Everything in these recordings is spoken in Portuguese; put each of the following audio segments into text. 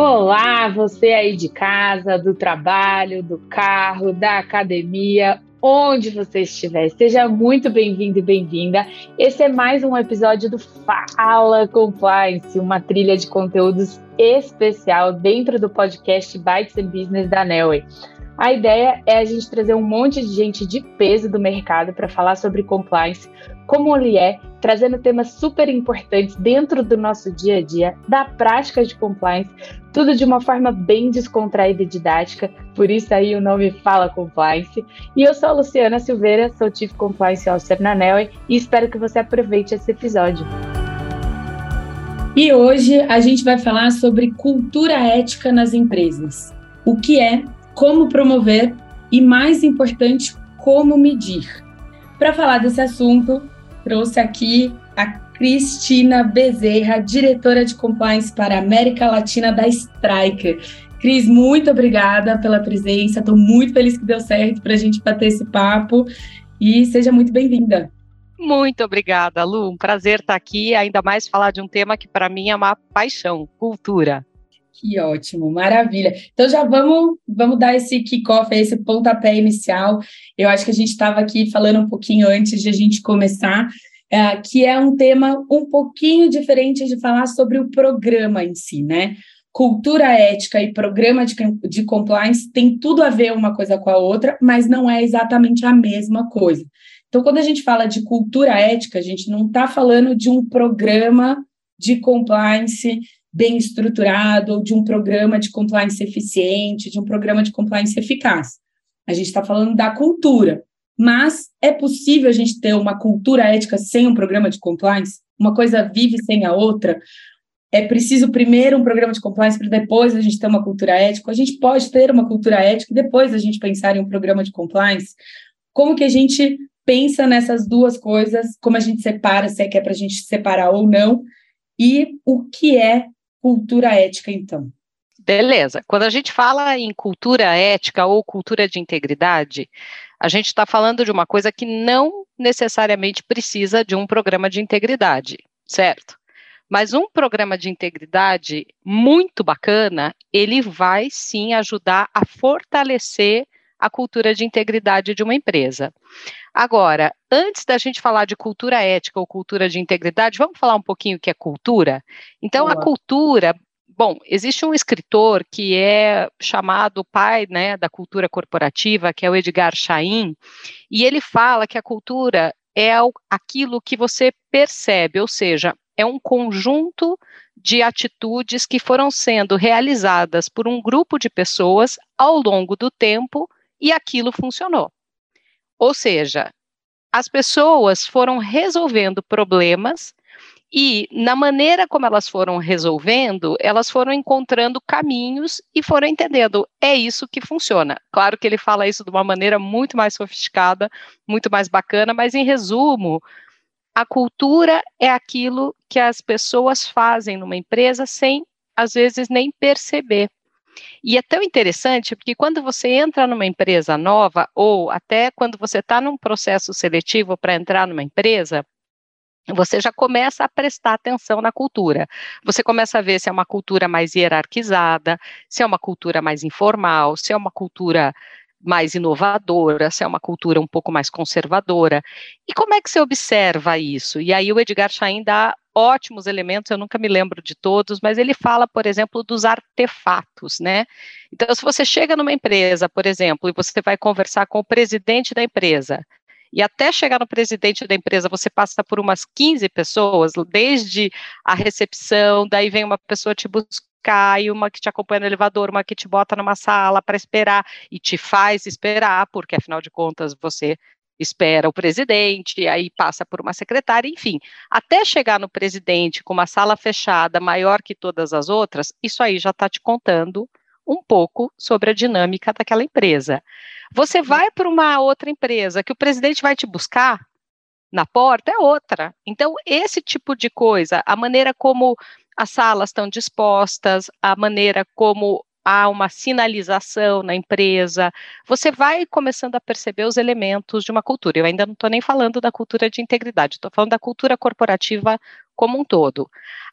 Olá, você aí de casa, do trabalho, do carro, da academia, onde você estiver. Seja muito bem-vindo e bem-vinda. Esse é mais um episódio do Fala Compliance, uma trilha de conteúdos especial dentro do podcast Bytes and Business da Nelway. A ideia é a gente trazer um monte de gente de peso do mercado para falar sobre compliance, como ele é, trazendo temas super importantes dentro do nosso dia a dia, da prática de compliance, tudo de uma forma bem descontraída e didática, por isso aí o nome Fala Compliance. E eu sou a Luciana Silveira, sou Chief Compliance Officer na Nelway e espero que você aproveite esse episódio. E hoje a gente vai falar sobre cultura ética nas empresas. O que é, como promover e, mais importante, como medir. Para falar desse assunto, trouxe aqui a Cristina Bezerra, diretora de compliance para a América Latina da Striker. Cris, muito obrigada pela presença. Estou muito feliz que deu certo para a gente bater esse papo e seja muito bem-vinda. Muito obrigada, Lu. Um prazer estar aqui, ainda mais falar de um tema que para mim é uma paixão, cultura. Que ótimo, maravilha. Então já vamos, vamos dar esse kickoff, esse pontapé inicial. Eu acho que a gente estava aqui falando um pouquinho antes de a gente começar, é, que é um tema um pouquinho diferente de falar sobre o programa em si, né? Cultura ética e programa de, de compliance tem tudo a ver uma coisa com a outra, mas não é exatamente a mesma coisa. Então, quando a gente fala de cultura ética, a gente não está falando de um programa de compliance bem estruturado, ou de um programa de compliance eficiente, de um programa de compliance eficaz. A gente está falando da cultura. Mas é possível a gente ter uma cultura ética sem um programa de compliance? Uma coisa vive sem a outra? É preciso primeiro um programa de compliance para depois a gente ter uma cultura ética? A gente pode ter uma cultura ética e depois a gente pensar em um programa de compliance? Como que a gente pensa nessas duas coisas? Como a gente separa, se é que é para a gente separar ou não? E o que é cultura ética, então? Beleza. Quando a gente fala em cultura ética ou cultura de integridade, a gente está falando de uma coisa que não necessariamente precisa de um programa de integridade, certo? Mas um programa de integridade muito bacana, ele vai sim ajudar a fortalecer a cultura de integridade de uma empresa. Agora, antes da gente falar de cultura ética ou cultura de integridade, vamos falar um pouquinho o que é cultura? Então, Olá. a cultura, bom, existe um escritor que é chamado pai né, da cultura corporativa, que é o Edgar Chain, e ele fala que a cultura é aquilo que você percebe, ou seja, é um conjunto de atitudes que foram sendo realizadas por um grupo de pessoas ao longo do tempo e aquilo funcionou. Ou seja, as pessoas foram resolvendo problemas e, na maneira como elas foram resolvendo, elas foram encontrando caminhos e foram entendendo, é isso que funciona. Claro que ele fala isso de uma maneira muito mais sofisticada, muito mais bacana, mas, em resumo, a cultura é aquilo que as pessoas fazem numa empresa sem, às vezes, nem perceber. E é tão interessante porque quando você entra numa empresa nova, ou até quando você está num processo seletivo para entrar numa empresa, você já começa a prestar atenção na cultura. Você começa a ver se é uma cultura mais hierarquizada, se é uma cultura mais informal, se é uma cultura mais inovadora, se é uma cultura um pouco mais conservadora. E como é que você observa isso? E aí o Edgar Chain dá ótimos elementos, eu nunca me lembro de todos, mas ele fala, por exemplo, dos artefatos, né? Então, se você chega numa empresa, por exemplo, e você vai conversar com o presidente da empresa, e até chegar no presidente da empresa, você passa por umas 15 pessoas, desde a recepção, daí vem uma pessoa te buscar, e uma que te acompanha no elevador, uma que te bota numa sala para esperar e te faz esperar, porque afinal de contas você espera o presidente, aí passa por uma secretária, enfim, até chegar no presidente com uma sala fechada maior que todas as outras, isso aí já está te contando um pouco sobre a dinâmica daquela empresa. Você vai para uma outra empresa que o presidente vai te buscar na porta é outra. Então, esse tipo de coisa, a maneira como as salas estão dispostas, a maneira como há uma sinalização na empresa, você vai começando a perceber os elementos de uma cultura. Eu ainda não estou nem falando da cultura de integridade, estou falando da cultura corporativa como um todo.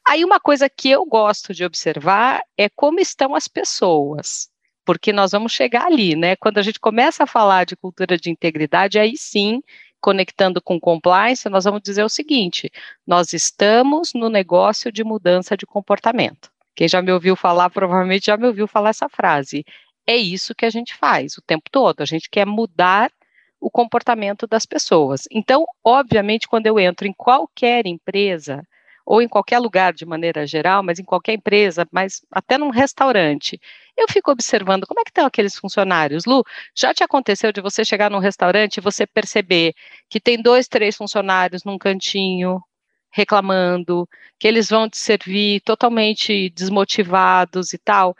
Aí uma coisa que eu gosto de observar é como estão as pessoas, porque nós vamos chegar ali, né? Quando a gente começa a falar de cultura de integridade, aí sim, conectando com compliance, nós vamos dizer o seguinte: nós estamos no negócio de mudança de comportamento. Quem já me ouviu falar, provavelmente já me ouviu falar essa frase. É isso que a gente faz o tempo todo. A gente quer mudar o comportamento das pessoas. Então, obviamente, quando eu entro em qualquer empresa, ou em qualquer lugar de maneira geral, mas em qualquer empresa, mas até num restaurante, eu fico observando como é que estão aqueles funcionários. Lu, já te aconteceu de você chegar num restaurante e você perceber que tem dois, três funcionários num cantinho, reclamando, que eles vão te servir totalmente desmotivados e tal.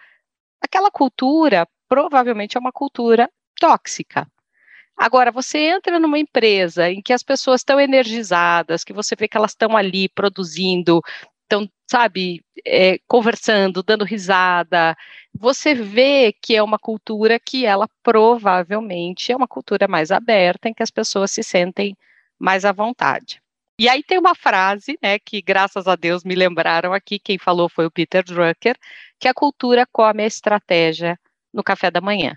Aquela cultura provavelmente é uma cultura tóxica. Agora, você entra numa empresa em que as pessoas estão energizadas, que você vê que elas estão ali produzindo, estão, sabe, é, conversando, dando risada, você vê que é uma cultura que ela provavelmente é uma cultura mais aberta, em que as pessoas se sentem mais à vontade. E aí tem uma frase, né, que graças a Deus me lembraram aqui, quem falou foi o Peter Drucker, que a cultura come a estratégia no café da manhã.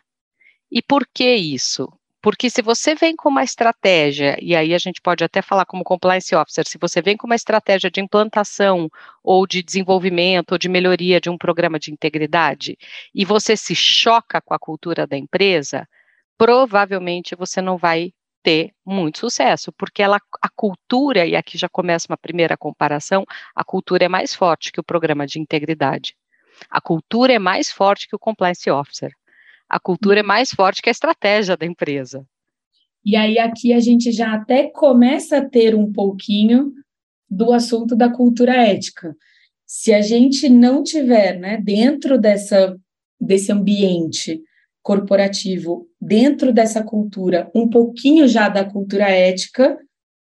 E por que isso? Porque se você vem com uma estratégia, e aí a gente pode até falar como compliance officer, se você vem com uma estratégia de implantação ou de desenvolvimento ou de melhoria de um programa de integridade, e você se choca com a cultura da empresa, provavelmente você não vai ter muito sucesso, porque ela, a cultura, e aqui já começa uma primeira comparação, a cultura é mais forte que o programa de integridade. A cultura é mais forte que o compliance officer. A cultura é mais forte que a estratégia da empresa. E aí aqui a gente já até começa a ter um pouquinho do assunto da cultura ética. Se a gente não tiver, né, dentro dessa desse ambiente corporativo, dentro dessa cultura, um pouquinho já da cultura ética,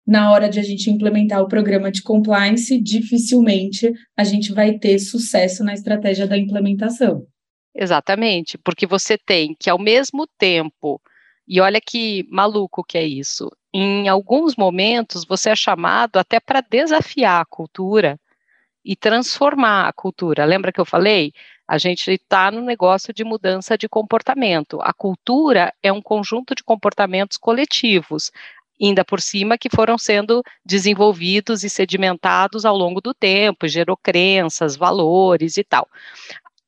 na hora de a gente implementar o programa de compliance, dificilmente a gente vai ter sucesso na estratégia da implementação. Exatamente, porque você tem que, ao mesmo tempo, e olha que maluco que é isso, em alguns momentos você é chamado até para desafiar a cultura e transformar a cultura. Lembra que eu falei? A gente está no negócio de mudança de comportamento. A cultura é um conjunto de comportamentos coletivos, ainda por cima que foram sendo desenvolvidos e sedimentados ao longo do tempo, gerou crenças, valores e tal.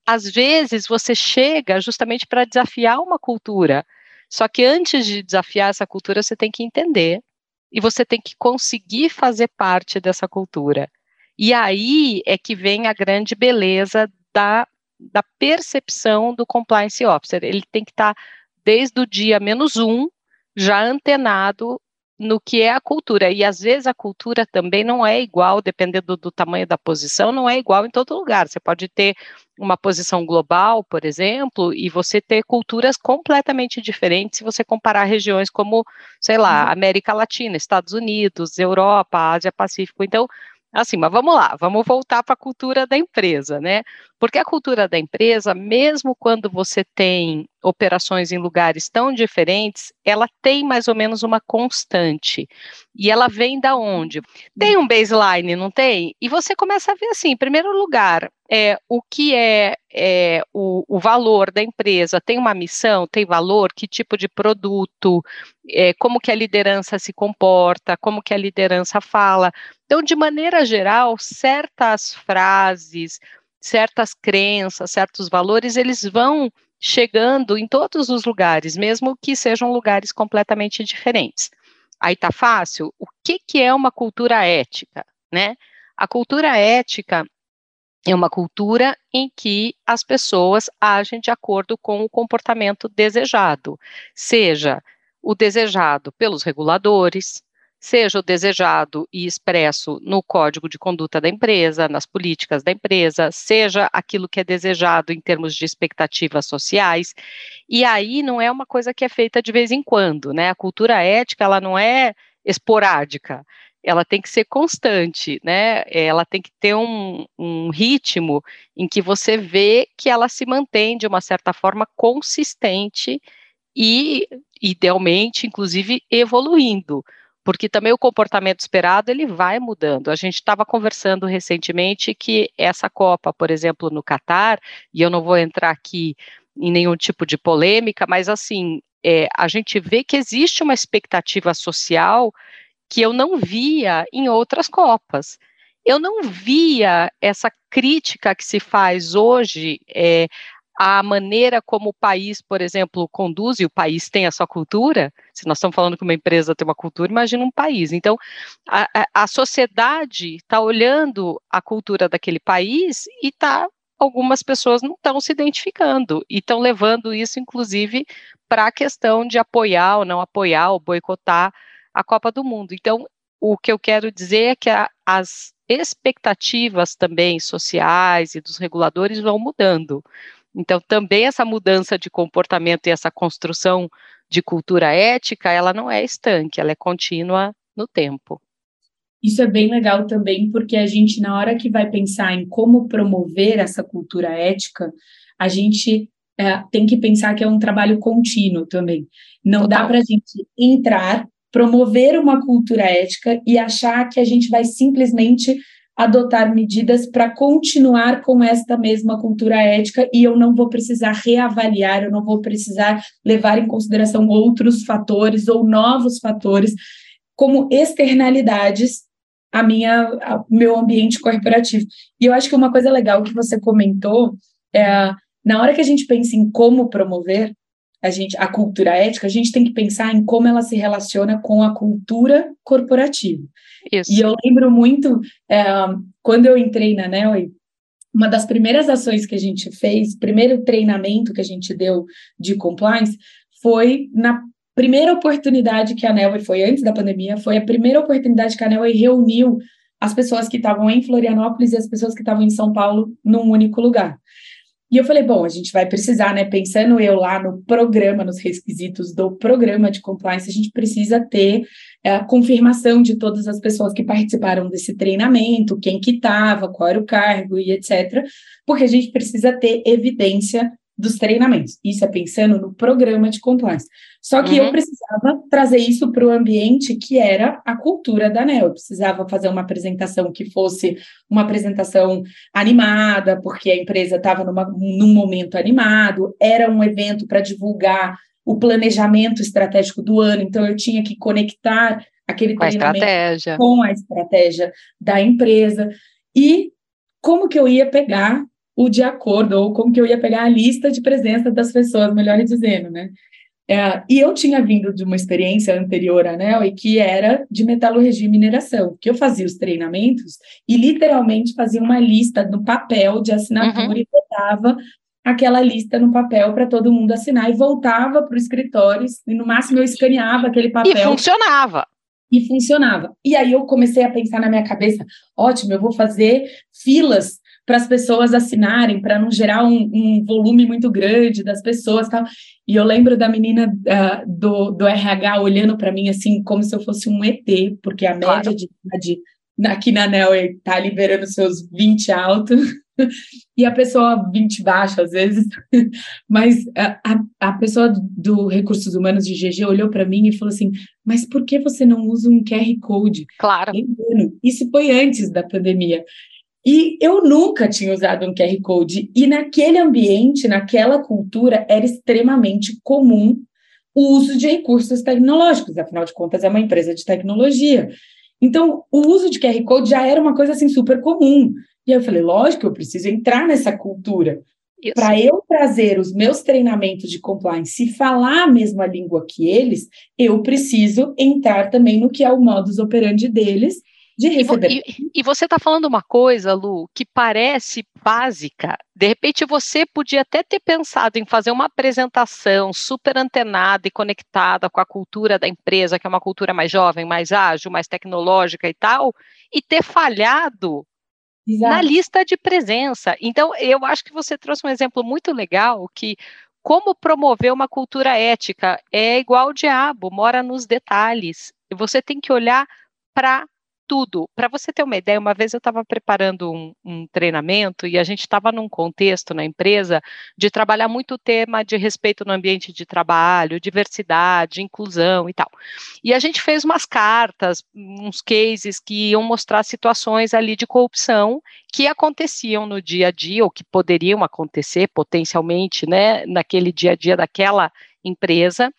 Às vezes você chega justamente para desafiar uma cultura, só que antes de desafiar essa cultura, você tem que entender e você tem que conseguir fazer parte dessa cultura. E aí é que vem a grande beleza da da percepção do compliance officer. Ele tem que estar, tá, desde o dia menos um, já antenado no que é a cultura. E às vezes a cultura também não é igual, dependendo do tamanho da posição, não é igual em todo lugar. Você pode ter uma posição global, por exemplo, e você ter culturas completamente diferentes se você comparar regiões como, sei lá, uhum. América Latina, Estados Unidos, Europa, Ásia Pacífico. Então, Assim, mas vamos lá, vamos voltar para a cultura da empresa, né? Porque a cultura da empresa, mesmo quando você tem operações em lugares tão diferentes, ela tem mais ou menos uma constante. E ela vem da onde? Tem um baseline, não tem? E você começa a ver assim, em primeiro lugar, é, o que é, é o, o, valor da empresa, tem uma missão, tem valor, que tipo de produto, é, como que a liderança se comporta, como que a liderança fala. Então, de maneira geral, certas frases, certas crenças, certos valores, eles vão chegando em todos os lugares, mesmo que sejam lugares completamente diferentes. Aí tá fácil? O que, que é uma cultura ética, né? A cultura ética é uma cultura em que as pessoas agem de acordo com o comportamento desejado, seja o desejado pelos reguladores, seja o desejado e expresso no código de conduta da empresa, nas políticas da empresa, seja aquilo que é desejado em termos de expectativas sociais. E aí não é uma coisa que é feita de vez em quando, né? A cultura ética, ela não é esporádica ela tem que ser constante, né? Ela tem que ter um, um ritmo em que você vê que ela se mantém de uma certa forma consistente e, idealmente, inclusive, evoluindo porque também o comportamento esperado ele vai mudando. A gente estava conversando recentemente que essa Copa, por exemplo, no Catar, e eu não vou entrar aqui em nenhum tipo de polêmica, mas assim, é, a gente vê que existe uma expectativa social que eu não via em outras Copas. Eu não via essa crítica que se faz hoje é, a maneira como o país, por exemplo, conduz, e o país tem a sua cultura, se nós estamos falando que uma empresa tem uma cultura, imagina um país. Então, a, a, sociedade está olhando a cultura daquele país e está algumas pessoas não estão se identificando e estão levando isso, inclusive, para a questão de apoiar ou não apoiar ou boicotar a Copa do Mundo. Então, o que eu quero dizer é que a, as expectativas também sociais e dos reguladores vão mudando. Então, também essa mudança de comportamento e essa construção de cultura ética, ela não é estanque, ela é contínua no tempo. Isso é bem legal também, porque a gente, na hora que vai pensar em como promover essa cultura ética, a gente é, tem que pensar que é um trabalho contínuo também. Não Total. dá para a gente entrar, promover uma cultura ética e achar que a gente vai simplesmente adotar medidas para continuar com esta mesma cultura ética e eu não vou precisar reavaliar, eu não vou precisar levar em consideração outros fatores ou novos fatores como externalidades a minha a meu ambiente corporativo. E eu acho que uma coisa legal que você comentou é na hora que a gente pensa em como promover a gente a cultura ética, a gente tem que pensar em como ela se relaciona com a cultura corporativa. Isso. E eu lembro muito, é, quando eu entrei na NEL, uma das primeiras ações que a gente fez, primeiro treinamento que a gente deu de compliance, foi na primeira oportunidade que a NEL, foi antes da pandemia, foi a primeira oportunidade que a NEL reuniu as pessoas que estavam em Florianópolis e as pessoas que estavam em São Paulo num único lugar. E eu falei, bom, a gente vai precisar, né? Pensando eu lá no programa, nos requisitos do programa de compliance, a gente precisa ter é, a confirmação de todas as pessoas que participaram desse treinamento, quem que estava, qual era o cargo e etc. Porque a gente precisa ter evidência dos treinamentos. Isso é pensando no programa de compliance. Só que uhum. eu precisava trazer isso para o ambiente que era a cultura da ANEL. Eu precisava fazer uma apresentação que fosse uma apresentação animada, porque a empresa estava num momento animado, era um evento para divulgar o planejamento estratégico do ano, então eu tinha que conectar aquele com treinamento a com a estratégia da empresa. E como que eu ia pegar o de acordo, ou como que eu ia pegar a lista de presença das pessoas, melhor dizendo, né? É, e eu tinha vindo de uma experiência anterior à ANEL e que era de metalurgia e mineração, que eu fazia os treinamentos e literalmente fazia uma lista no papel de assinatura uhum. e botava aquela lista no papel para todo mundo assinar e voltava para o escritório e no máximo eu escaneava aquele papel. E funcionava. E funcionava. E aí eu comecei a pensar na minha cabeça, ótimo, eu vou fazer filas para as pessoas assinarem, para não gerar um, um, volume muito grande das pessoas tal. E eu lembro da menina uh, do, do RH olhando para mim assim, como se eu fosse um ET, porque a claro. média de idade aqui na NEL está liberando seus 20 alto, e a pessoa 20 baixo às vezes, mas a, a pessoa do Recursos Humanos de GG olhou para mim e falou assim, mas por que você não usa um QR Code? Claro. Isso foi antes da pandemia. E eu nunca tinha usado um QR Code. E naquele ambiente, naquela cultura, era extremamente comum o uso de recursos tecnológicos. Afinal de contas, é uma empresa de tecnologia. Então, o uso de QR Code já era uma coisa assim super comum. E eu falei, lógico, eu preciso entrar nessa cultura. Para eu trazer os meus treinamentos de compliance e falar a mesma língua que eles, eu preciso entrar também no que é o modus operandi deles de receber. E, e, e você está falando uma coisa, Lu, que parece básica. De repente você podia até ter pensado em fazer uma apresentação super antenada e conectada com a cultura da empresa, que é uma cultura mais jovem, mais ágil, mais tecnológica e tal, e ter falhado Exato. na lista de presença. Então, eu acho que você trouxe um exemplo muito legal que como promover uma cultura ética é igual o diabo, mora nos detalhes. E você tem que olhar para tudo. Para você ter uma ideia, uma vez eu estava preparando um, um, treinamento e a gente estava num contexto na empresa de trabalhar muito o tema de respeito no ambiente de trabalho, diversidade, inclusão e tal. E a gente fez umas cartas, uns cases que iam mostrar situações ali de corrupção que aconteciam no dia a dia ou que poderiam acontecer potencialmente, né, naquele dia a dia daquela empresa.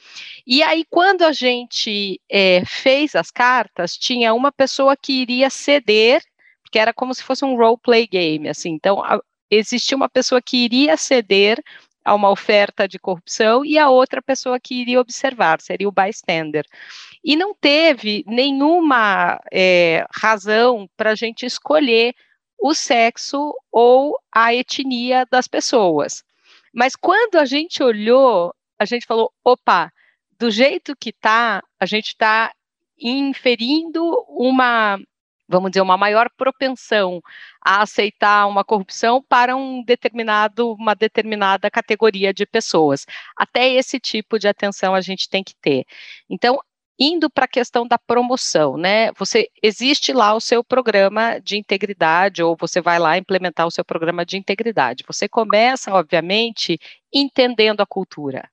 E aí, quando a gente é, fez as cartas, tinha uma pessoa que iria ceder, porque era como se fosse um role play game, assim. Então, a, existia uma pessoa que iria ceder a uma oferta de corrupção e a outra pessoa que iria observar, seria o bystander. E não teve nenhuma é, razão para a gente escolher o sexo ou a etnia das pessoas. Mas quando a gente olhou a gente falou, opa, do jeito que está, a gente está inferindo uma, vamos dizer, uma maior propensão a aceitar uma corrupção para um determinado, uma determinada categoria de pessoas. Até esse tipo de atenção a gente tem que ter. Então, indo para a questão da promoção, né? Você existe lá o seu programa de integridade, ou você vai lá implementar o seu programa de integridade. Você começa, obviamente, entendendo a cultura.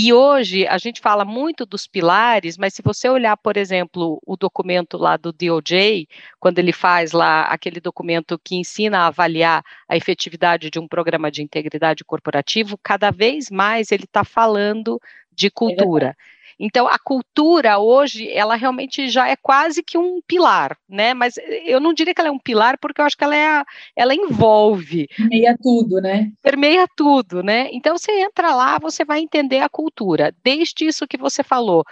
E hoje a gente fala muito dos pilares, mas se você olhar, por exemplo, o documento lá do DOJ, quando ele faz lá aquele documento que ensina a avaliar a efetividade de um programa de integridade corporativo, cada vez mais ele está falando de cultura. É então, a cultura hoje, ela realmente já é quase que um pilar, né? Mas eu não diria que ela é um pilar, porque eu acho que ela, é, ela envolve. Permeia tudo, né? Permeia tudo, né? Então, você entra lá, você vai entender a cultura. Desde isso que você falou,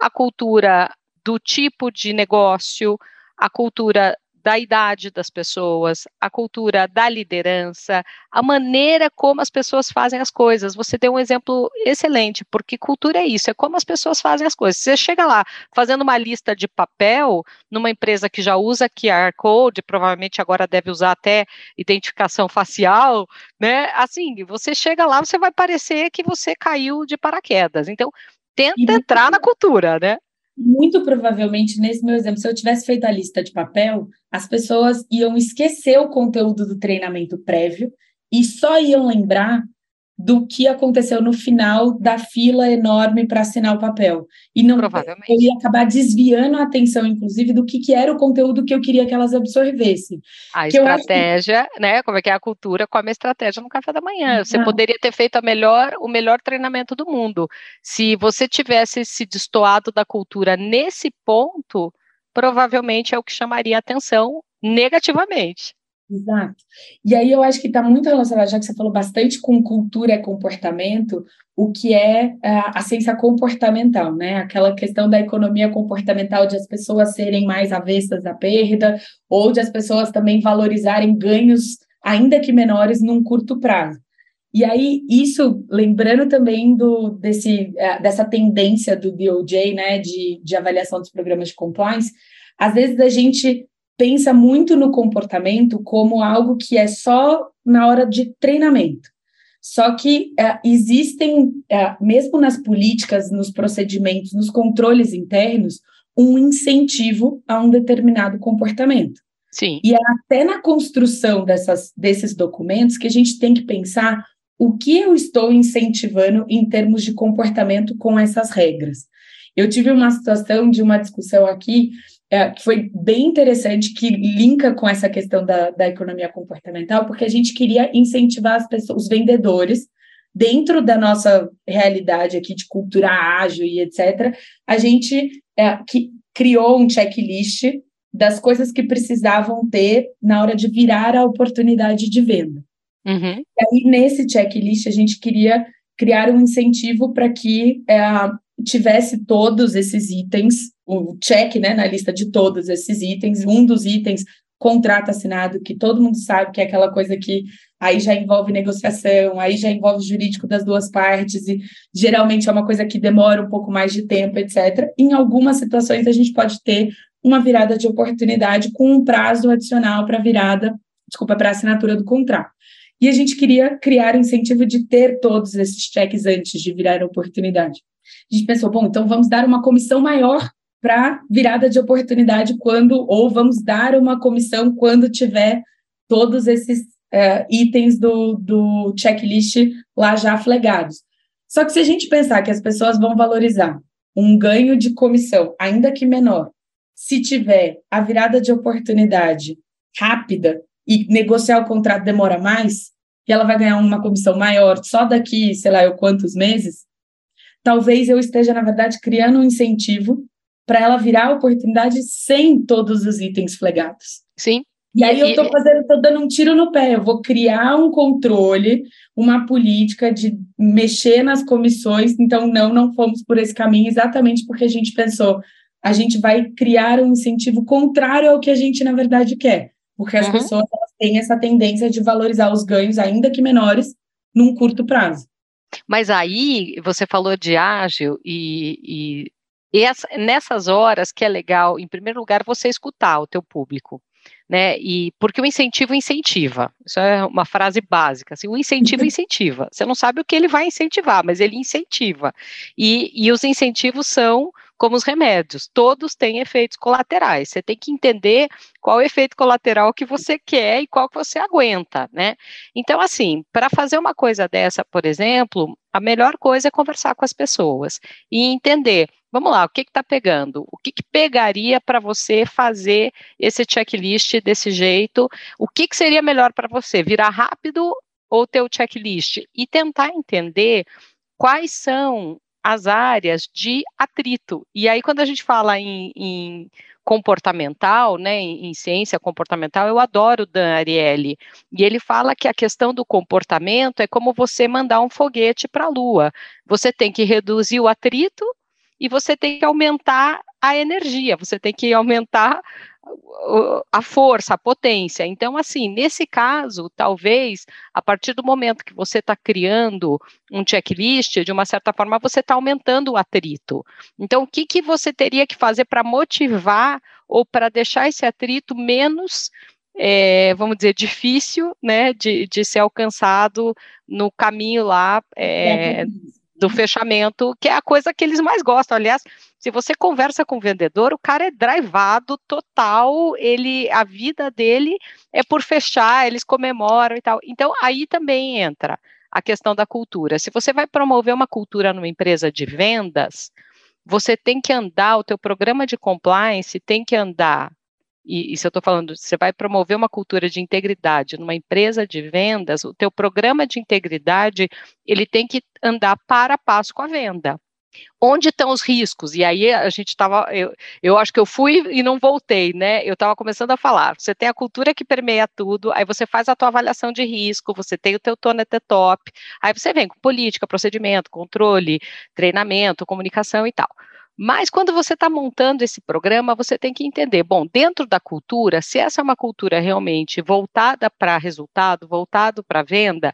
a cultura do tipo de negócio, a cultura da idade das pessoas, a cultura da liderança, a maneira como as pessoas fazem as coisas. Você deu um exemplo excelente, porque cultura é isso, é como as pessoas fazem as coisas. Você chega lá fazendo uma lista de papel numa empresa que já usa QR Code, provavelmente agora deve usar até identificação facial, né? Assim, você chega lá, você vai parecer que você caiu de paraquedas. Então, tenta entrar na cultura, né? Muito provavelmente, nesse meu exemplo, se eu tivesse feito a lista de papel, as pessoas iam esquecer o conteúdo do treinamento prévio e só iam lembrar do que aconteceu no final da fila enorme para assinar o papel. E não Provavelmente. eu ia acabar desviando a atenção, inclusive, do que, que era o conteúdo que eu queria que elas absorvessem. A que estratégia, que... né? Como é que é a cultura com a estratégia no café da manhã. Você não. poderia ter feito a melhor, o melhor treinamento do mundo. Se você tivesse se destoado da cultura nesse ponto, provavelmente é o que chamaria atenção negativamente. Exato. E aí eu acho que está muito relacionado, já que você falou bastante com cultura e comportamento, o que é a, a ciência comportamental, né? Aquela questão da economia comportamental de as pessoas serem mais avessas à perda, ou de as pessoas também valorizarem ganhos, ainda que menores, num curto prazo. E aí, isso, lembrando também do, desse, é, dessa tendência do DOJ, né, de, de avaliação dos programas de compliance, às vezes a gente pensa muito no comportamento como algo que é só na hora de treinamento. Só que é, existem, é, mesmo nas políticas, nos procedimentos, nos controles internos, um incentivo a um determinado comportamento. Sim. E é até na construção dessas, desses documentos que a gente tem que pensar o que eu estou incentivando em termos de comportamento com essas regras. Eu tive uma situação de uma discussão aqui é, que foi bem interessante, que linka com essa questão da, da economia comportamental, porque a gente queria incentivar as pessoas, os vendedores, dentro da nossa realidade aqui de cultura ágil e etc., a gente é, que criou um checklist das coisas que precisavam ter na hora de virar a oportunidade de venda. Uhum. E aí, nesse checklist, a gente queria criar um incentivo para que é, tivesse todos esses itens, o check né, na lista de todos esses itens, um dos itens, contrato assinado, que todo mundo sabe que é aquela coisa que aí já envolve negociação, aí já envolve jurídico das duas partes, e geralmente é uma coisa que demora um pouco mais de tempo, etc. Em algumas situações, a gente pode ter uma virada de oportunidade com um prazo adicional para virada, desculpa, para assinatura do contrato. E a gente queria criar incentivo de ter todos esses cheques antes de virar oportunidade. A gente pensou, bom, então vamos dar uma comissão maior para virada de oportunidade quando, ou vamos dar uma comissão quando tiver todos esses uh, itens do, do checklist lá já flegados. Só que se a gente pensar que as pessoas vão valorizar um ganho de comissão, ainda que menor, se tiver a virada de oportunidade rápida e negociar o contrato demora mais, e ela vai ganhar uma comissão maior só daqui, sei lá, eu quantos meses, talvez eu esteja, na verdade, criando um incentivo para ela virar oportunidade sem todos os itens flegados. Sim. E aí eu estou fazendo, estou dando um tiro no pé. Eu vou criar um controle, uma política de mexer nas comissões. Então, não, não fomos por esse caminho, exatamente porque a gente pensou, a gente vai criar um incentivo contrário ao que a gente, na verdade, quer. Porque as uhum. pessoas têm essa tendência de valorizar os ganhos, ainda que menores, num curto prazo. Mas aí você falou de ágil e, e, e essa, nessas horas que é legal, em primeiro lugar, você escutar o teu público. Né, e porque o incentivo incentiva. Isso é uma frase básica. Assim, o incentivo incentiva. Você não sabe o que ele vai incentivar, mas ele incentiva. E, e os incentivos são como os remédios, todos têm efeitos colaterais. Você tem que entender qual efeito colateral que você quer e qual que você aguenta, né? Então, assim, para fazer uma coisa dessa, por exemplo, a melhor coisa é conversar com as pessoas e entender Vamos lá, o que está pegando? O que, que pegaria para você fazer esse checklist desse jeito? O que, que seria melhor para você? Virar rápido ou ter o checklist? E tentar entender quais são as áreas de atrito. E aí, quando a gente fala em, em comportamental, né, em, em, ciência comportamental, eu adoro o Dan Ariely. E ele fala que a questão do comportamento é como você mandar um foguete para a Lua. Você tem que reduzir o atrito e você tem que aumentar a energia, você tem que aumentar a força, a potência. Então, assim, nesse caso, talvez, a partir do momento que você está criando um checklist, de uma certa forma, você está aumentando o atrito. Então, o que, que você teria que fazer para motivar ou para deixar esse atrito menos é, vamos dizer, difícil, né, de, de ser alcançado no caminho lá é, do fechamento, que é a coisa que eles mais gostam. Aliás, se você conversa com o vendedor, o cara é drivado total, ele a vida dele é por fechar, eles comemoram e tal. Então, aí também entra a questão da cultura. Se você vai promover uma cultura numa empresa de vendas, você tem que andar, o teu programa de compliance tem que andar e, se eu estou falando, você vai promover uma cultura de integridade numa empresa de vendas, o teu programa de integridade, ele tem que andar para a passo com a venda. Onde estão os riscos? E aí a gente estava, eu, eu acho que eu fui e não voltei, né? Eu estava começando a falar. Você tem a cultura que permeia tudo, aí você faz a tua avaliação de risco, você tem o teu tone at the top, aí você vem com política, procedimento, controle, treinamento, comunicação e tal. Mas quando você está montando esse programa, você tem que entender, bom, dentro da cultura, se essa é uma cultura realmente voltada para resultado, voltado para venda,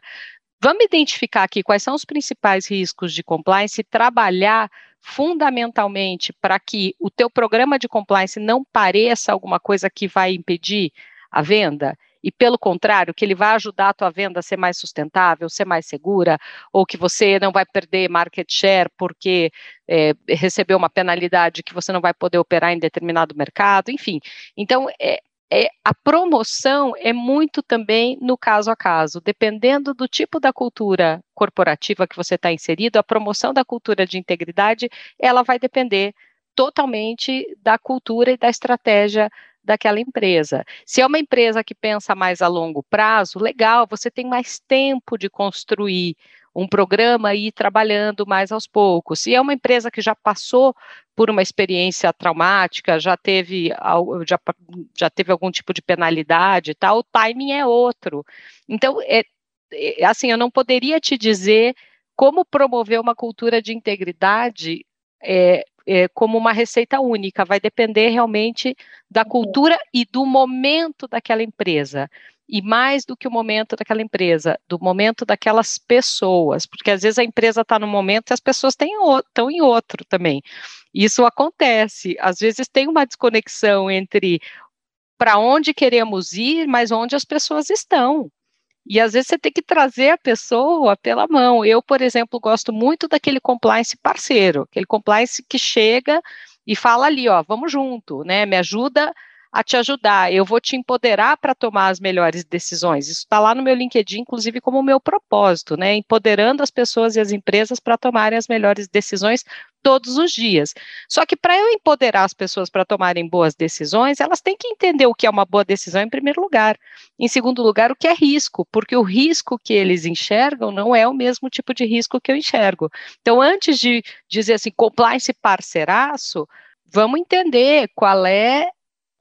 vamos identificar aqui quais são os principais riscos de compliance e trabalhar fundamentalmente para que o teu programa de compliance não pareça alguma coisa que vai impedir a venda e pelo contrário, que ele vai ajudar a tua venda a ser mais sustentável, ser mais segura, ou que você não vai perder market share porque é, recebeu uma penalidade que você não vai poder operar em determinado mercado, enfim. Então, é, é, a promoção é muito também no caso a caso, dependendo do tipo da cultura corporativa que você está inserido, a promoção da cultura de integridade, ela vai depender totalmente da cultura e da estratégia daquela empresa. Se é uma empresa que pensa mais a longo prazo, legal, você tem mais tempo de construir um programa e ir trabalhando mais aos poucos. Se é uma empresa que já passou por uma experiência traumática, já teve, já, já teve algum tipo de penalidade e tal, o timing é outro. Então, é, é, assim, eu não poderia te dizer como promover uma cultura de integridade é, é, como uma receita única, vai depender realmente da cultura e do momento daquela empresa. E mais do que o momento daquela empresa, do momento daquelas pessoas, porque às vezes a empresa está no momento e as pessoas estão em outro também. Isso acontece, às vezes tem uma desconexão entre para onde queremos ir, mas onde as pessoas estão. E às vezes você tem que trazer a pessoa pela mão. Eu, por exemplo, gosto muito daquele compliance parceiro, aquele compliance que chega e fala ali, ó, vamos junto, né? Me ajuda a te ajudar, eu vou te empoderar para tomar as melhores decisões. Isso está lá no meu LinkedIn, inclusive, como meu propósito, né? Empoderando as pessoas e as empresas para tomarem as melhores decisões todos os dias. Só que para eu empoderar as pessoas para tomarem boas decisões, elas têm que entender o que é uma boa decisão em primeiro lugar. Em segundo lugar, o que é risco, porque o risco que eles enxergam não é o mesmo tipo de risco que eu enxergo. Então, antes de dizer assim, compliance parceiraço, vamos entender qual é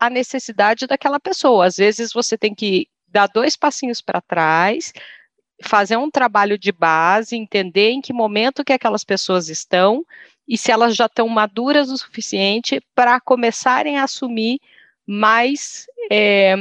a necessidade daquela pessoa. Às vezes você tem que dar dois passinhos para trás, fazer um trabalho de base, entender em que momento que aquelas pessoas estão e se elas já estão maduras o suficiente para começarem a assumir mais é,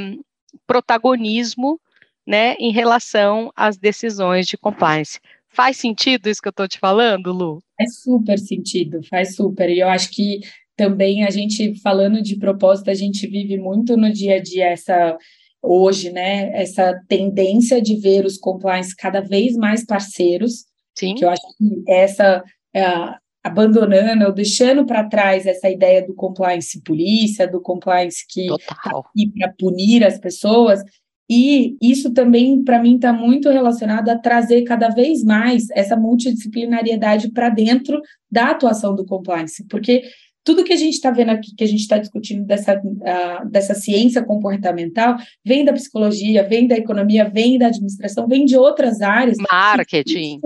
protagonismo né, em relação às decisões de compliance. Faz sentido isso que eu estou te falando, Lu? Faz super sentido, faz super. E eu acho que também a gente, falando de propósito, a gente vive muito no dia a dia essa hoje, né, essa tendência de ver os compliance cada vez mais parceiros, Sim. que eu acho que essa é, abandonando ou deixando para trás essa ideia do compliance polícia, do compliance que está aqui para punir as pessoas, e isso também, para mim, está muito relacionado a trazer cada vez mais essa multidisciplinariedade para dentro da atuação do compliance, porque tudo que a gente está vendo aqui, que a gente está discutindo dessa, uh, dessa ciência comportamental, vem da psicologia, vem da economia, vem da administração, vem de outras áreas. Marketing.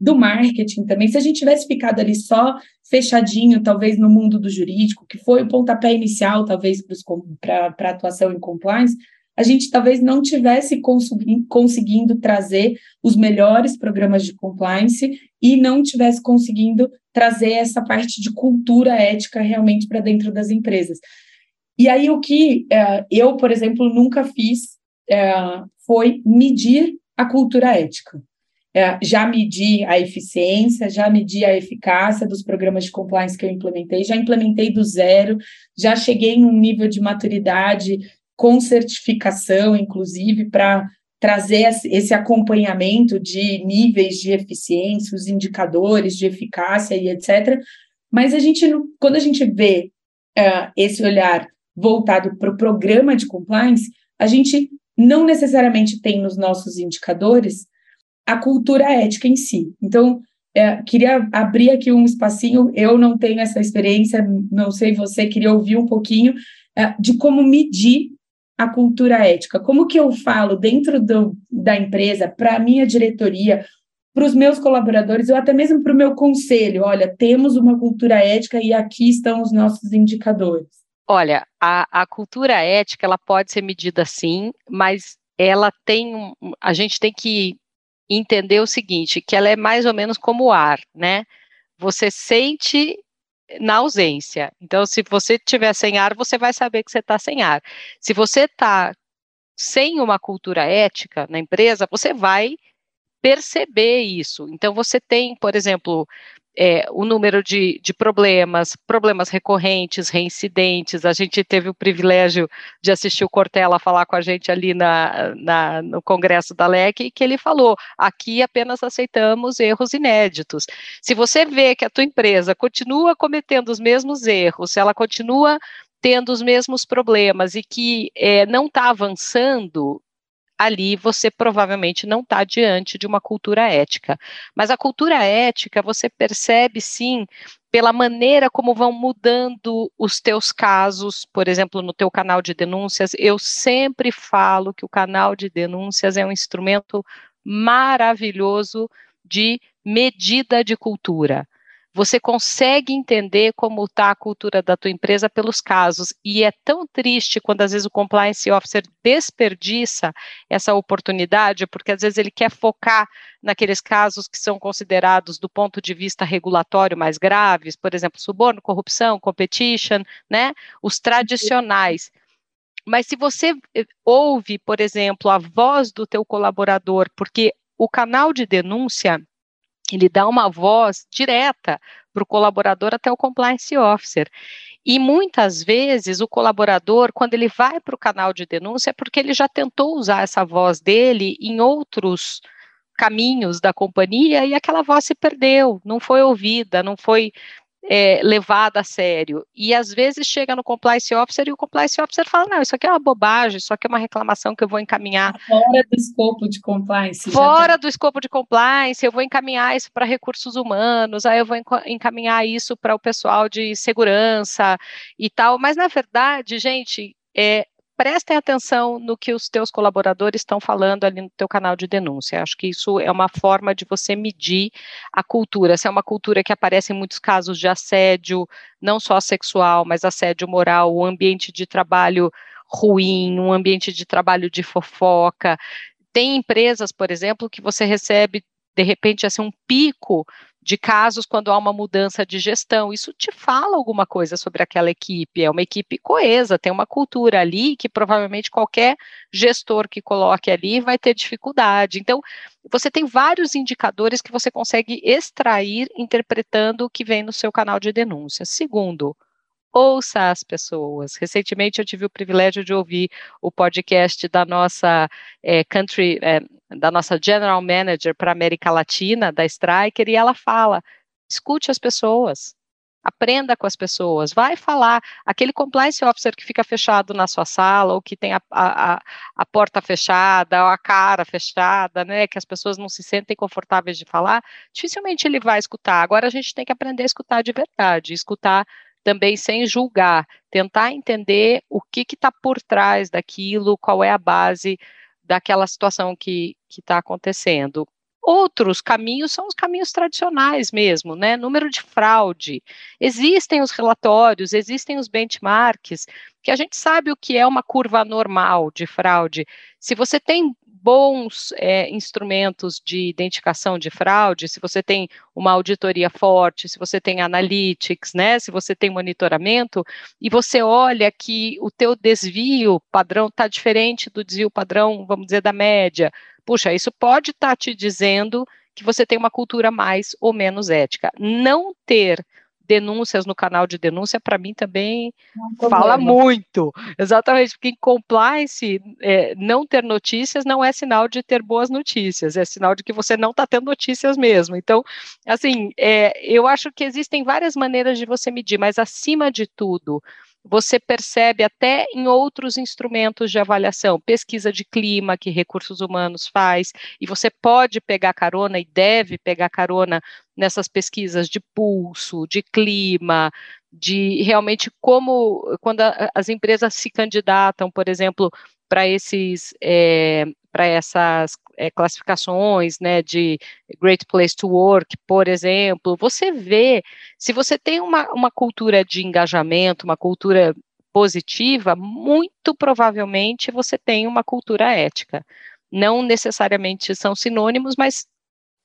Do marketing também. Se a gente tivesse ficado ali só fechadinho, talvez no mundo do jurídico, que foi o pontapé inicial, talvez, para a atuação em compliance, a gente talvez não tivesse conseguindo trazer os melhores programas de compliance e não tivesse conseguindo trazer essa parte de cultura ética realmente para dentro das empresas. E aí o que é, eu, por exemplo, nunca fiz é, foi medir a cultura ética. É, já medi a eficiência, já medi a eficácia dos programas de compliance que eu implementei, já implementei do zero, já cheguei em um nível de maturidade com certificação, inclusive, para trazer esse acompanhamento de níveis de eficiência, os indicadores de eficácia e etc. Mas a gente, quando a gente vê uh, esse olhar voltado para o programa de compliance, a gente não necessariamente tem nos nossos indicadores a cultura ética em si. Então, é, queria abrir aqui um espacinho. Eu não tenho essa experiência, não sei você, queria ouvir um pouquinho é, de como medir a cultura ética? Como que eu falo dentro do, da empresa, para a minha diretoria, para os meus colaboradores, ou até mesmo para o meu conselho? Olha, temos uma cultura ética e aqui estão os nossos indicadores. Olha, a, a cultura ética ela pode ser medida sim, mas ela tem, a gente tem que entender o seguinte, que ela é mais ou menos como o ar, né? Você sente na ausência. Então, se você tiver sem ar, você vai saber que você está sem ar. Se você está sem uma cultura ética na empresa, você vai perceber isso. Então, você tem, por exemplo, é, o número de, de problemas, problemas recorrentes, reincidentes. A gente teve o privilégio de assistir o Cortella falar com a gente ali na, na, no congresso da LEC, que ele falou: aqui apenas aceitamos erros inéditos. Se você vê que a tua empresa continua cometendo os mesmos erros, se ela continua tendo os mesmos problemas e que é, não está avançando, ali você provavelmente não está diante de uma cultura ética. Mas a cultura ética você percebe sim pela maneira como vão mudando os teus casos, por exemplo, no teu canal de denúncias. Eu sempre falo que o canal de denúncias é um instrumento maravilhoso de medida de cultura você consegue entender como está a cultura da tua empresa pelos casos. E é tão triste quando às vezes o compliance officer desperdiça essa oportunidade, porque às vezes ele quer focar naqueles casos que são considerados do ponto de vista regulatório mais graves, por exemplo, suborno, corrupção, competition, né? Os tradicionais. Mas se você eh, ouve, por exemplo, a voz do teu colaborador, porque o canal de denúncia ele dá uma voz direta para o colaborador até o compliance officer. E muitas vezes o colaborador, quando ele vai para o canal de denúncia, é porque ele já tentou usar essa voz dele em outros caminhos da companhia e aquela voz se perdeu, não foi ouvida, não foi é, levada a sério. E às vezes chega no compliance officer e o compliance officer fala: não, isso aqui é uma bobagem, isso aqui é uma reclamação que eu vou encaminhar. Fora do escopo de compliance. Fora tá... do escopo de compliance, eu vou encaminhar isso para recursos humanos, aí eu vou encaminhar isso para o pessoal de segurança e tal. Mas, na verdade, gente, é, prestem atenção no que os teus colaboradores estão falando ali no teu canal de denúncia. Acho que isso é uma forma de você medir a cultura. Se é uma cultura que aparece em muitos casos de assédio, não só sexual, mas assédio moral, o ambiente de trabalho ruim, um ambiente de trabalho de fofoca. Tem empresas, por exemplo, que você recebe de repente assim um pico de casos quando há uma mudança de gestão. Isso te fala alguma coisa sobre aquela equipe. É uma equipe coesa, tem uma cultura ali que provavelmente qualquer gestor que coloque ali vai ter dificuldade. Então, você tem vários indicadores que você consegue extrair interpretando o que vem no seu canal de denúncia. Segundo, ouça as pessoas. Recentemente eu tive o privilégio de ouvir o podcast da nossa é, country, é, da nossa general manager para América Latina, da Striker, e ela fala: escute as pessoas. Aprenda com as pessoas, vai falar. Aquele compliance officer que fica fechado na sua sala, ou que tem a, a, a porta fechada, ou a cara fechada, né? Que as pessoas não se sentem confortáveis de falar, dificilmente ele vai escutar. Agora a gente tem que aprender a escutar de verdade, escutar também sem julgar, tentar entender o que está por trás daquilo, qual é a base daquela situação que está acontecendo. Outros caminhos são os caminhos tradicionais mesmo, né? Número de fraude. Existem os relatórios, existem os benchmarks, que a gente sabe o que é uma curva normal de fraude. Se você tem bons é, instrumentos de identificação de fraude, se você tem uma auditoria forte, se você tem analytics, né, se você tem monitoramento, e você olha que o teu desvio padrão está diferente do desvio padrão, vamos dizer, da média, puxa, isso pode estar tá te dizendo que você tem uma cultura mais ou menos ética. Não ter denúncias no canal de denúncia, para mim também é fala muito. Exatamente, porque em compliance, é, não ter notícias não é sinal de ter boas notícias, é sinal de que você não está tendo notícias mesmo. Então, assim, é, eu acho que existem várias maneiras de você medir, mas acima de tudo, você percebe até em outros instrumentos de avaliação, pesquisa de clima que recursos humanos faz, e você pode pegar carona e deve pegar carona nessas pesquisas de pulso, de clima, de realmente como quando a, as empresas se candidatam, por exemplo, para esses é, para essas é, classificações, né, de Great Place to Work, por exemplo, você vê, se você tem uma, uma cultura de engajamento, uma cultura positiva, muito provavelmente você tem uma cultura ética. Não necessariamente são sinônimos, mas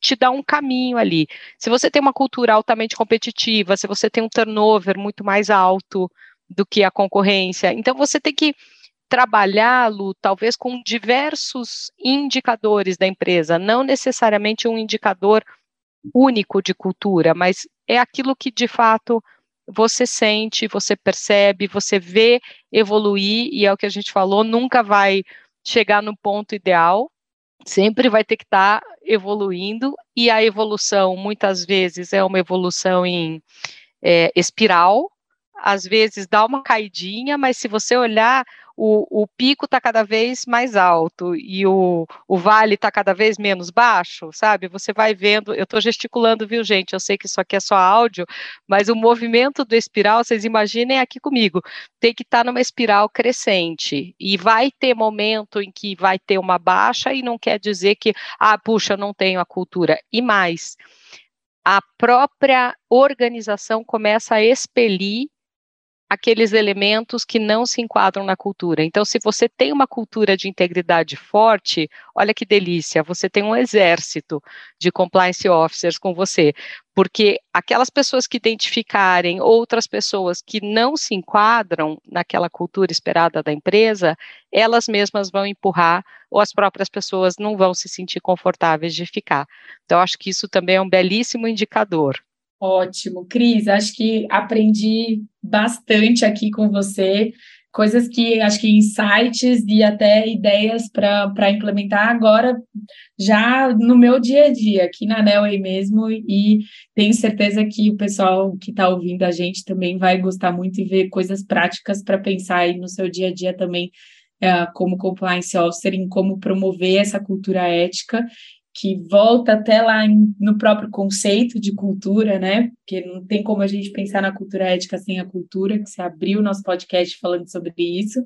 te dá um caminho ali. Se você tem uma cultura altamente competitiva, se você tem um turnover muito mais alto do que a concorrência, então você tem que trabalhá-lo talvez com diversos indicadores da empresa, não necessariamente um indicador único de cultura, mas é aquilo que de fato você sente, você percebe, você vê evoluir, e é o que a gente falou, nunca vai chegar no ponto ideal, sempre vai ter que estar tá evoluindo, e a evolução muitas vezes é uma evolução em é, espiral, às vezes dá uma caidinha, mas se você olhar o, o pico está cada vez mais alto e o, o vale está cada vez menos baixo, sabe? Você vai vendo, eu estou gesticulando, viu, gente? Eu sei que isso aqui é só áudio, mas o movimento do espiral, vocês imaginem aqui comigo, tem que estar tá numa espiral crescente e vai ter momento em que vai ter uma baixa e não quer dizer que, ah, puxa, não tenho a cultura. E mais, a própria organização começa a expelir aqueles elementos que não se enquadram na cultura. Então, se você tem uma cultura de integridade forte, olha que delícia, você tem um exército de compliance officers com você, porque aquelas pessoas que identificarem outras pessoas que não se enquadram naquela cultura esperada da empresa, elas mesmas vão empurrar ou as próprias pessoas não vão se sentir confortáveis de ficar. Então, acho que isso também é um belíssimo indicador. Ótimo, Cris. Acho que aprendi bastante aqui com você. coisas que acho que insights e até ideias para implementar agora, já no meu dia a dia, aqui na Nelway mesmo, e tenho certeza que o pessoal que está ouvindo a gente também vai gostar muito e ver coisas práticas para pensar aí no seu dia a dia também, é, como compliance officer, em como promover essa cultura ética que volta até lá em, no próprio conceito de cultura, né? Porque não tem como a gente pensar na cultura ética sem a cultura, que você abriu o nosso podcast falando sobre isso,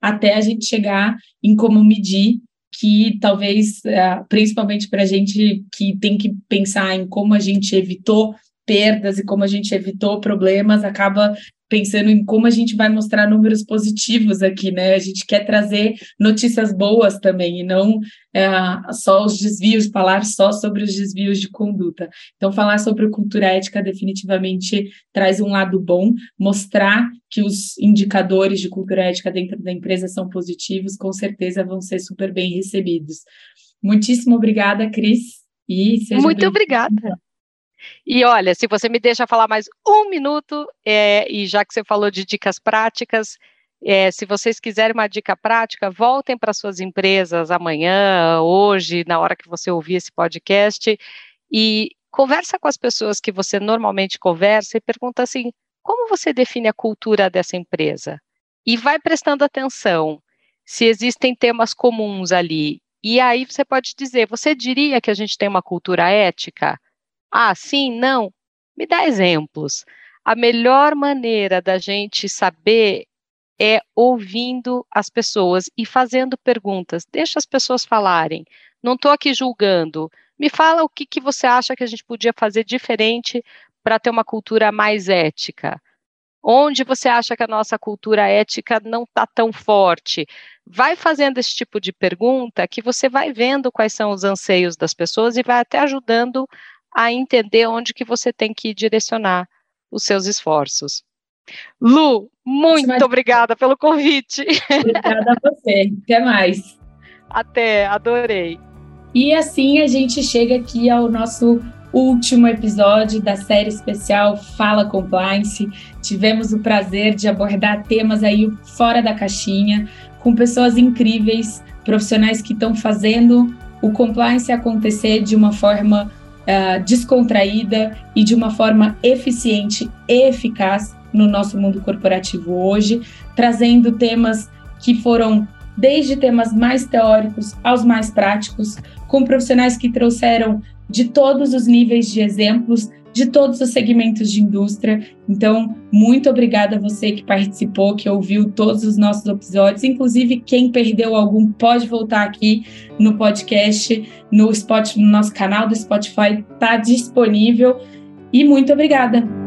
até a gente chegar em como medir, que talvez, é, principalmente para a gente que tem que pensar em como a gente evitou perdas e como a gente evitou problemas, acaba pensando em como a gente vai mostrar números positivos aqui, né? A gente quer trazer notícias boas também, e não é, só os desvios, falar só sobre os desvios de conduta. Então, falar sobre cultura ética definitivamente traz um lado bom, mostrar que os indicadores de cultura ética dentro da empresa são positivos, com certeza vão ser super bem recebidos. Muitíssimo obrigada, Cris. E Muito obrigada. E olha, se você me deixa falar mais um minuto, é, e já que você falou de dicas práticas, é, se vocês quiserem uma dica prática, voltem para suas empresas amanhã, hoje, na hora que você ouvir esse podcast, e conversa com as pessoas que você normalmente conversa e pergunta assim: como você define a cultura dessa empresa? E vai prestando atenção se existem temas comuns ali. E aí você pode dizer: você diria que a gente tem uma cultura ética? Ah, sim, não? Me dá exemplos. A melhor maneira da gente saber é ouvindo as pessoas e fazendo perguntas. Deixa as pessoas falarem. Não estou aqui julgando. Me fala o que, que você acha que a gente podia fazer diferente para ter uma cultura mais ética. Onde você acha que a nossa cultura ética não está tão forte? Vai fazendo esse tipo de pergunta que você vai vendo quais são os anseios das pessoas e vai até ajudando a entender onde que você tem que direcionar os seus esforços. Lu, muito obrigada pelo convite. Obrigada a você. Até mais. Até, adorei. E assim a gente chega aqui ao nosso último episódio da série especial Fala Compliance. Tivemos o prazer de abordar temas aí fora da caixinha, com pessoas incríveis, profissionais que estão fazendo o compliance acontecer de uma forma uh, descontraída e de uma forma eficiente e eficaz no nosso mundo corporativo hoje, trazendo temas que foram desde temas mais teóricos aos mais práticos, com profissionais que trouxeram de todos os níveis de exemplos de todos os segmentos de indústria. Então, muito obrigada a você que participou, que ouviu todos os nossos episódios. Inclusive, quem perdeu algum pode voltar aqui no podcast, no, Spot, no nosso canal do Spotify, está disponível. E muito obrigada.